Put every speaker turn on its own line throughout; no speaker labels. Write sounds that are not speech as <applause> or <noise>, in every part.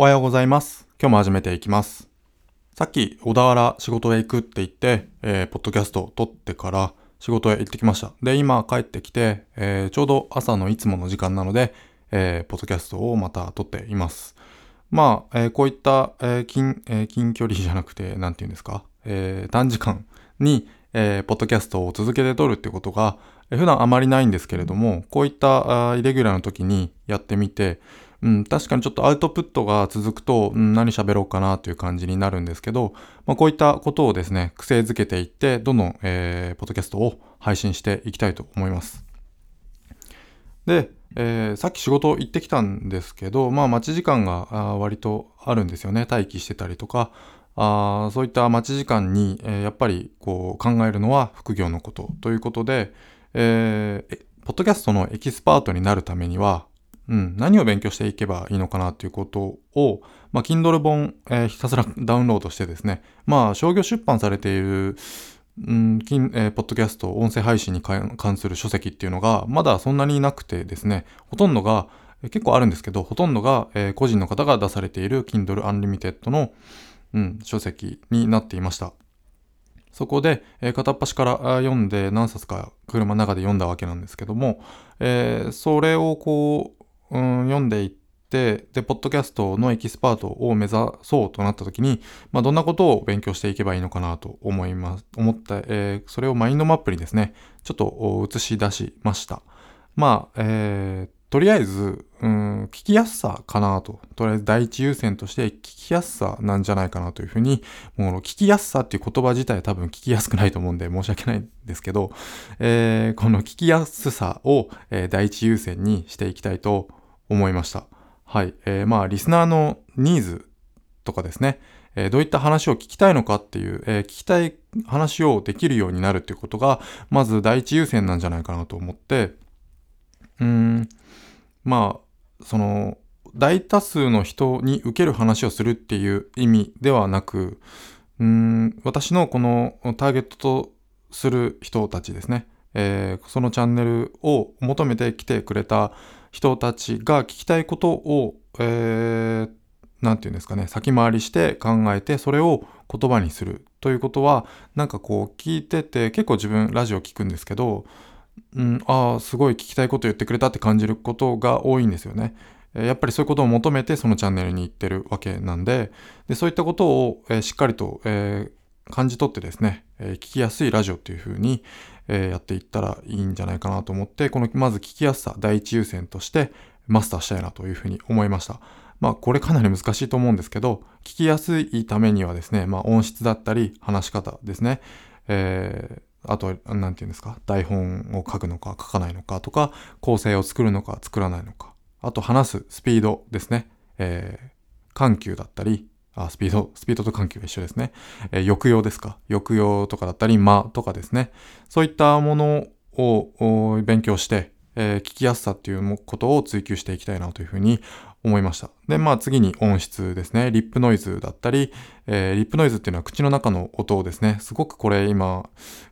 おはようございます。今日も始めていきます。さっき小田原仕事へ行くって言って、えーポッドキャストを撮ってから仕事へ行ってきました。で、今帰ってきて、えーちょうど朝のいつもの時間なので、えーポッドキャストをまた撮っています。まあ、えーこういった、えー近、えー近距離じゃなくて、なんて言うんですか、えー短時間に、えーポッドキャストを続けて撮るってことが、えー普段あまりないんですけれども、こういったあイレギュラーの時にやってみて、うん、確かにちょっとアウトプットが続くと、うん、何喋ろうかなという感じになるんですけど、まあ、こういったことをですね、癖づけていって、どんどん、えーポッドキャストを配信していきたいと思います。で、えーさっき仕事行ってきたんですけど、まあ待ち時間があ割とあるんですよね。待機してたりとか、あそういった待ち時間に、えーやっぱりこう考えるのは副業のことということで、えーポッドキャストのエキスパートになるためには、うん、何を勉強していけばいいのかなということを、まあ、Kindle 本、えーひたすら <laughs> ダウンロードしてですね、まあ、商業出版されている、うん、キンえーポッドキャスト、音声配信に関する書籍っていうのが、まだそんなになくてですね、ほとんどが、えー結構あるんですけど、ほとんどが、えー個人の方が出されている Kindle Unlimited の、うん、書籍になっていました。そこで、えー片っ端から読んで何冊か車の中で読んだわけなんですけども、えーそれをこう、うん、読んでいって、で、ポッドキャストのエキスパートを目指そうとなった時に、まあ、どんなことを勉強していけばいいのかなと思います、思った、えーそれをマインドマップにですね、ちょっと映し出しました。まあ、えーとりあえず、うん、聞きやすさかなと。とりあえず第一優先として聞きやすさなんじゃないかなというふうに、もう聞きやすさっていう言葉自体多分聞きやすくないと思うんで申し訳ないんですけど、えーこの聞きやすさを、えー第一優先にしていきたいと思いました。はい。えーまあ、リスナーのニーズとかですね、えどういった話を聞きたいのかっていう、えー聞きたい話をできるようになるっていうことが、まず第一優先なんじゃないかなと思って、うん、まあ、その、大多数の人に受ける話をするっていう意味ではなく、うーん、私のこのターゲットとする人たちですね、えーそのチャンネルを求めて来てくれた人たちが聞きたいことを、えーなんていうんですかね、先回りして考えて、それを言葉にするということは、なんかこう聞いてて、結構自分ラジオ聞くんですけど、うん、ああ、すごい聞きたいこと言ってくれたって感じることが多いんですよね。やっぱりそういうことを求めてそのチャンネルに行ってるわけなんで、でそういったことを、えーしっかりと、えー感じ取ってですね、えー聞きやすいラジオっていう風に、えーやっていったらいいんじゃないかなと思って、このまず聞きやすさ第一優先としてマスターしたいなというふうに思いました。まあこれかなり難しいと思うんですけど、聞きやすいためにはですね、まあ音質だったり話し方ですね、えーあと、なんていうんですか、台本を書くのか書かないのかとか、構成を作るのか作らないのか、あと話すスピードですね、えー緩急だったり、あ、スピード、スピードと緩急が一緒ですね。えー抑揚ですか？抑揚とかだったり、間とかですね。そういったものを勉強して、えー聞きやすさっていうことを追求していきたいなというふうに思いました。で、まあ次に音質ですね。リップノイズだったり、えーリップノイズっていうのは口の中の音をですね、すごくこれ今、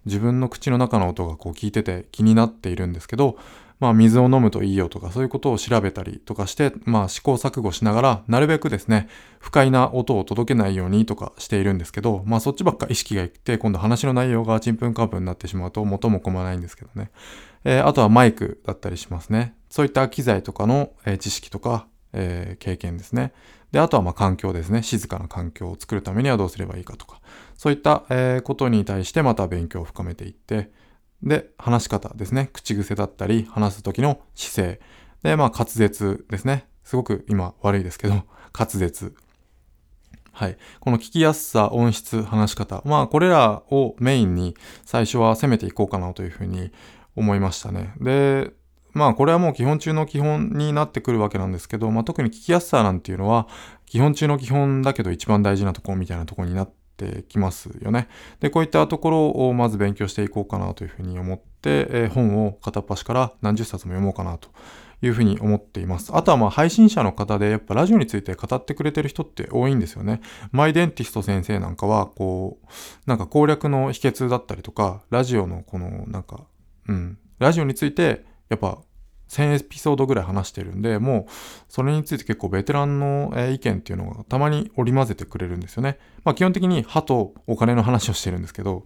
自分の口の中の音がこう聞いてて気になっているんですけど、まあ水を飲むといいよとかそういうことを調べたりとかして、まあ試行錯誤しながら、なるべくですね、不快な音を届けないようにとかしているんですけど、まあそっちばっか意識がいって、今度話の内容がちんぷんかんぷんになってしまうと元も子もないんですけどね。えーあとはマイクだったりしますね。そういった機材とかの、えー知識とか、えー経験ですね。で、あとはまあ環境ですね。静かな環境を作るためにはどうすればいいかとか。そういった、えーことに対してまた勉強を深めていって、で、話し方ですね。口癖だったり、話す時の姿勢。で、まあ滑舌ですね。すごく今悪いですけど、滑舌。はい。この聞きやすさ、音質、話し方。まあ、これらをメインに最初は攻めていこうかなというふうに思いましたね。で、まあ、これはもう基本中の基本になってくるわけなんですけど、まあ、特に聞きやすさなんていうのは、基本中の基本だけど一番大事なとこみたいなとこになってきますよね。で、こういったところをまず勉強していこうかなというふうに思って、えー本を片っ端から何十冊も読もうかなというふうに思っています。あとはまあ配信者の方でやっぱラジオについて語ってくれてる人って多いんですよね。マイデンティスト先生なんかはこう、なんか攻略の秘訣だったりとか、ラジオのこのなんか、うん、ラジオについてやっぱ1000エピソードぐらい話してるんで、もうそれについて結構ベテランの意見っていうのがたまに織り交ぜてくれるんですよね。まあ基本的に歯とお金の話をしてるんですけど、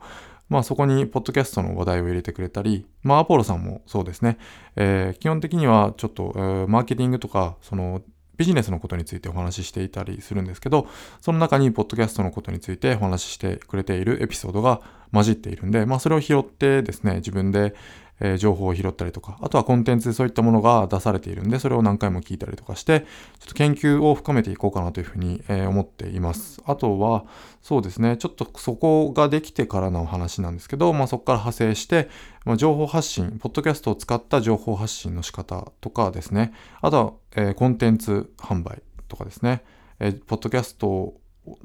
まあそこにポッドキャストの話題を入れてくれたり、まあアポロさんもそうですね。えー、基本的にはちょっと、えー、マーケティングとか、そのビジネスのことについてお話ししていたりするんですけど、その中にポッドキャストのことについてお話ししてくれているエピソードが混じっているんで、まあそれを拾ってですね、自分でえ、情報を拾ったりとか、あとはコンテンツでそういったものが出されているんで、それを何回も聞いたりとかして、ちょっと研究を深めていこうかなというふうに、え、思っています。あとは、そうですね、ちょっとそこができてからの話なんですけど、まあそこから派生して、まあ、情報発信、ポッドキャストを使った情報発信の仕方とかですね、あとは、え、コンテンツ販売とかですね、えー、ポッドキャスト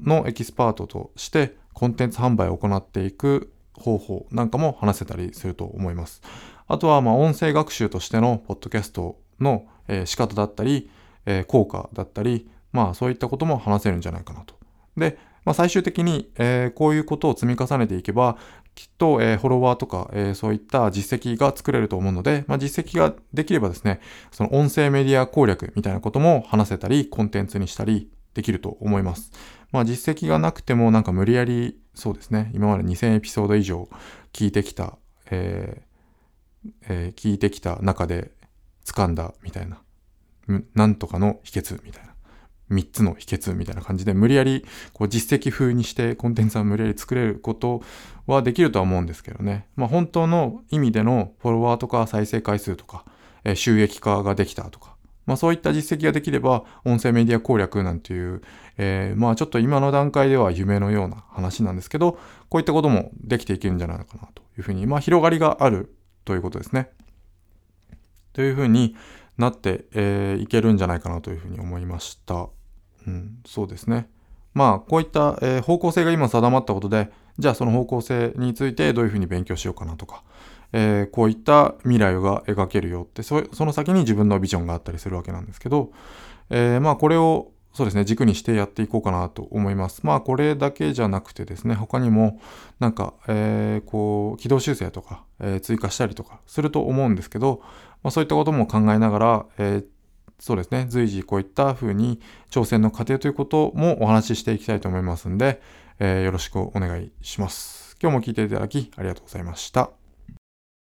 のエキスパートとしてコンテンツ販売を行っていく方法なんかも話せたりすると思います。あとは、まあ、音声学習としてのポッドキャストの、えー、仕方だったり、えー、効果だったり、まあ、そういったことも話せるんじゃないかなと。で、まあ、最終的に、えー、こういうことを積み重ねていけば、きっと、えー、フォロワーとか、えー、そういった実績が作れると思うので、まあ、実績ができればですね、その音声メディア攻略みたいなことも話せたり、コンテンツにしたりできると思います。まあ、実績がなくてもなんか無理やりそうですね、今まで2000エピソード以上聞いてきた、えーえー、聞いてきた中で掴んだみたいな、なんとかの秘訣みたいな。3つの秘訣みたいな感じで無理やりこう実績風にしてコンテンツは無理やり作れることはできるとは思うんですけどね。まあ本当の意味でのフォロワーとか再生回数とか、え、収益化ができたとか、まあそういった実績ができれば、音声メディア攻略なんていう、えー、まあちょっと今の段階では夢のような話なんですけど、こういったこともできていけるんじゃないのかなというふうに、まあ広がりがあるということですね。というふうになって、えー、いけるんじゃないかなというふうに思いました。うん、そうですね。まあこういった、えー、方向性が今定まったことで、じゃあその方向性についてどういうふうに勉強しようかなとか、えー、こういった未来が描けるよってその先に自分のビジョンがあったりするわけなんですけど、えー、まあこれをそうですね軸にしてやっていこうかなと思いますまあこれだけじゃなくてですね他にもなんか、えー、こう軌道修正とか、え、追加したりとかすると思うんですけど、まあ、そういったことも考えながら、え、そうですね随時こういった風に挑戦の過程ということもお話ししていきたいと思いますんで、え、よろしくお願いします今日も聞いていただきありがとうございました。